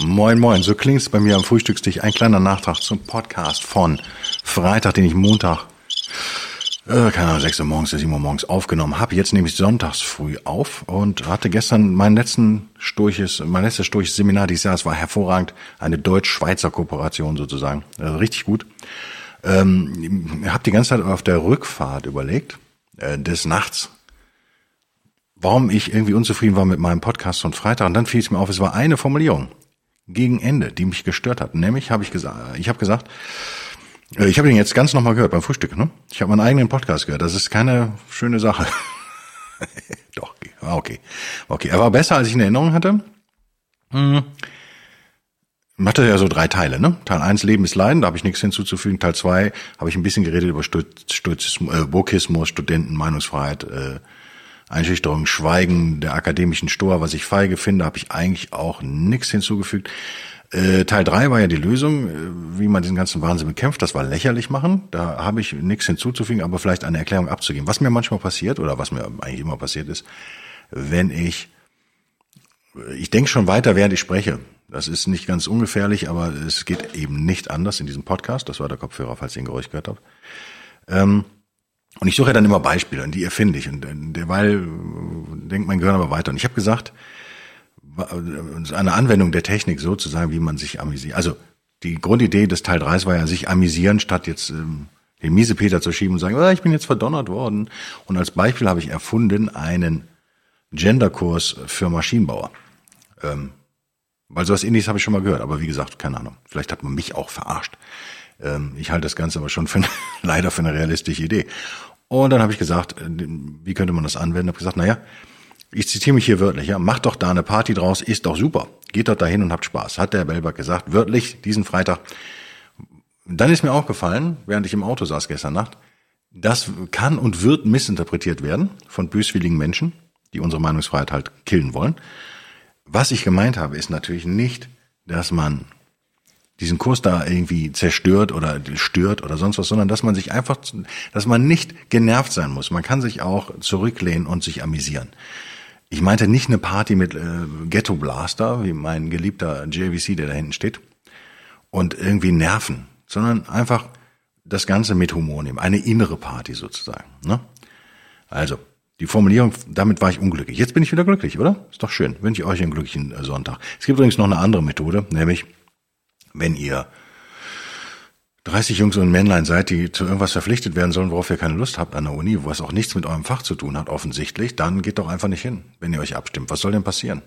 Moin, moin, so klingt's bei mir am Frühstückstisch. Ein kleiner Nachtrag zum Podcast von Freitag, den ich Montag, äh, keine Ahnung, 6 Uhr morgens, 7 Uhr morgens aufgenommen habe. Jetzt nehme ich sonntags früh auf und hatte gestern meinen letzten Sturches, mein letztes Sturches Seminar dieses Jahr. Es war hervorragend. Eine deutsch-schweizer Kooperation sozusagen. Also richtig gut. Ähm, habe die ganze Zeit auf der Rückfahrt überlegt, äh, des Nachts, warum ich irgendwie unzufrieden war mit meinem Podcast von Freitag. Und dann fiel es mir auf, es war eine Formulierung gegen Ende, die mich gestört hat. Nämlich habe ich gesagt, ich habe gesagt, äh, ich habe ihn jetzt ganz nochmal gehört beim Frühstück. Ne? Ich habe meinen eigenen Podcast gehört. Das ist keine schöne Sache. Doch, okay. Okay, er war besser, als ich in Erinnerung hatte. Hm. Hatte ja so drei Teile, ne? Teil eins Leben ist Leiden, da habe ich nichts hinzuzufügen. Teil zwei habe ich ein bisschen geredet über Stoizismus, äh, Burkismus, Studenten, Meinungsfreiheit, äh, Einschüchterung, Schweigen der akademischen Stoa, was ich feige finde, habe ich eigentlich auch nichts hinzugefügt. Äh, Teil drei war ja die Lösung, äh, wie man diesen ganzen Wahnsinn bekämpft. Das war lächerlich machen. Da habe ich nichts hinzuzufügen, aber vielleicht eine Erklärung abzugeben. Was mir manchmal passiert oder was mir eigentlich immer passiert ist, wenn ich ich denke schon weiter, während ich spreche. Das ist nicht ganz ungefährlich, aber es geht eben nicht anders in diesem Podcast. Das war der Kopfhörer, falls ihr ein Geräusch gehört habt. Ähm, und ich suche ja dann immer Beispiele, und die erfinde ich. Und derweil denkt mein Gehirn aber weiter. Und ich habe gesagt, eine Anwendung der Technik so zu sagen, wie man sich amüsiert. Also die Grundidee des Teil 3 war ja, sich amüsieren, statt jetzt ähm, den Miesepeter zu schieben und sagen, oh, ich bin jetzt verdonnert worden. Und als Beispiel habe ich erfunden einen Genderkurs für Maschinenbauer. Ähm, weil sowas ähnliches habe ich schon mal gehört, aber wie gesagt, keine Ahnung. Vielleicht hat man mich auch verarscht. Ähm, ich halte das Ganze aber schon für, leider für eine realistische Idee. Und dann habe ich gesagt, äh, wie könnte man das anwenden? Habe gesagt, naja, ich zitiere mich hier wörtlich, ja, macht doch da eine Party draus, ist doch super. Geht doch dahin und habt Spaß, hat der Belberg gesagt, wörtlich diesen Freitag. Dann ist mir aufgefallen, während ich im Auto saß gestern Nacht, das kann und wird missinterpretiert werden von böswilligen Menschen, die unsere Meinungsfreiheit halt killen wollen. Was ich gemeint habe, ist natürlich nicht, dass man diesen Kurs da irgendwie zerstört oder stört oder sonst was, sondern dass man sich einfach, dass man nicht genervt sein muss. Man kann sich auch zurücklehnen und sich amüsieren. Ich meinte nicht eine Party mit äh, Ghetto Blaster, wie mein geliebter JVC, der da hinten steht, und irgendwie nerven, sondern einfach das Ganze mit Humor nehmen. Eine innere Party sozusagen. Ne? Also, die Formulierung, damit war ich unglücklich. Jetzt bin ich wieder glücklich, oder? Ist doch schön. Wünsche ich euch einen glücklichen äh, Sonntag. Es gibt übrigens noch eine andere Methode, nämlich wenn ihr 30 Jungs und Männlein seid, die zu irgendwas verpflichtet werden sollen, worauf ihr keine Lust habt an der Uni, wo es auch nichts mit eurem Fach zu tun hat, offensichtlich, dann geht doch einfach nicht hin, wenn ihr euch abstimmt. Was soll denn passieren?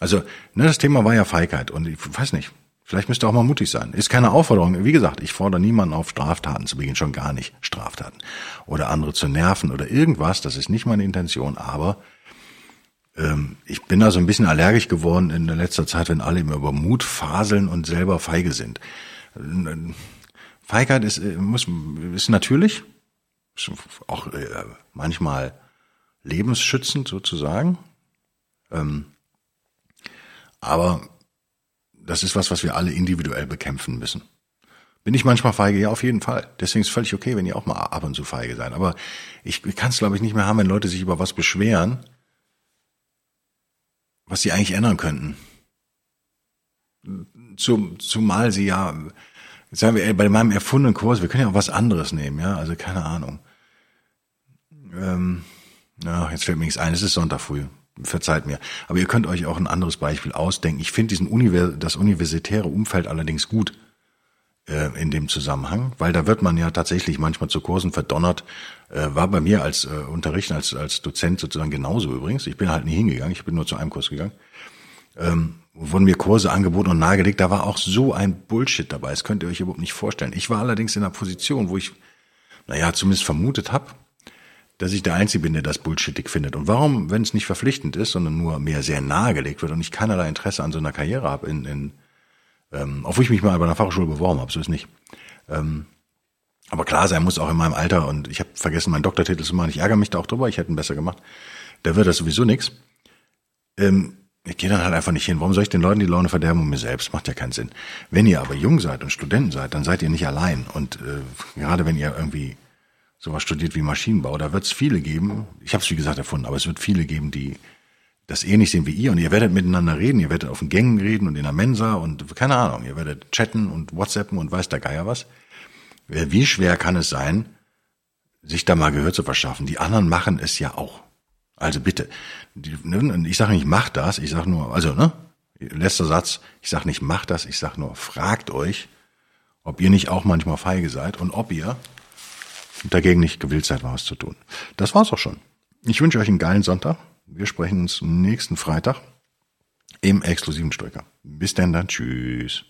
Also, ne, das Thema war ja Feigheit und ich weiß nicht, vielleicht müsst ihr auch mal mutig sein. Ist keine Aufforderung. Wie gesagt, ich fordere niemanden auf, Straftaten zu begehen, schon gar nicht Straftaten. Oder andere zu nerven oder irgendwas, das ist nicht meine Intention, aber ähm, ich bin da so ein bisschen allergisch geworden in der letzter Zeit, wenn alle immer über Mut faseln und selber feige sind. Feigheit ist, äh, muss, ist natürlich, ist auch äh, manchmal lebensschützend sozusagen. Ähm, aber das ist was, was wir alle individuell bekämpfen müssen. Bin ich manchmal feige? Ja, auf jeden Fall. Deswegen ist es völlig okay, wenn ihr auch mal ab und zu feige seid. Aber ich kann es, glaube ich, nicht mehr haben, wenn Leute sich über was beschweren, was sie eigentlich ändern könnten. Zum, zumal sie ja, sagen wir, bei meinem erfundenen Kurs, wir können ja auch was anderes nehmen, ja, also keine Ahnung. Ähm, ja, jetzt fällt mir nichts ein, es ist Sonntag früh, verzeiht mir. Aber ihr könnt euch auch ein anderes Beispiel ausdenken. Ich finde diesen Univers das universitäre Umfeld allerdings gut äh, in dem Zusammenhang, weil da wird man ja tatsächlich manchmal zu Kursen verdonnert. Äh, war bei mir als äh, Unterrichten, als, als Dozent sozusagen genauso übrigens. Ich bin halt nie hingegangen, ich bin nur zu einem Kurs gegangen. Ähm, wurden mir Kurse angeboten und nahegelegt, da war auch so ein Bullshit dabei, das könnt ihr euch überhaupt nicht vorstellen. Ich war allerdings in einer Position, wo ich, naja, zumindest vermutet habe, dass ich der Einzige bin, der das bullshittig findet. Und warum, wenn es nicht verpflichtend ist, sondern nur mir sehr nahegelegt wird und ich keinerlei Interesse an so einer Karriere habe in, in ähm, obwohl ich mich mal bei einer Fachschule beworben habe, so ist nicht. Ähm, aber klar sein muss auch in meinem Alter und ich habe vergessen, meinen Doktortitel zu machen. Ich ärgere mich da auch drüber, ich hätte ihn besser gemacht. Da wird das sowieso nix. Ähm, ich gehe dann halt einfach nicht hin. Warum soll ich den Leuten die Laune verderben und mir selbst? Macht ja keinen Sinn. Wenn ihr aber jung seid und Studenten seid, dann seid ihr nicht allein. Und äh, gerade wenn ihr irgendwie sowas studiert wie Maschinenbau, da wird es viele geben. Ich habe es wie gesagt erfunden, aber es wird viele geben, die das ähnlich sehen wie ihr und ihr werdet miteinander reden, ihr werdet auf den Gängen reden und in der Mensa und keine Ahnung, ihr werdet chatten und WhatsAppen und weiß der Geier was. Wie schwer kann es sein, sich da mal Gehör zu verschaffen? Die anderen machen es ja auch. Also bitte, ne, ich sage nicht, mach das, ich sage nur, also, ne, letzter Satz, ich sage nicht, mach das, ich sage nur, fragt euch, ob ihr nicht auch manchmal feige seid und ob ihr dagegen nicht gewillt seid, was zu tun. Das war's auch schon. Ich wünsche euch einen geilen Sonntag. Wir sprechen uns nächsten Freitag im exklusiven Stolker. Bis dann dann. Tschüss.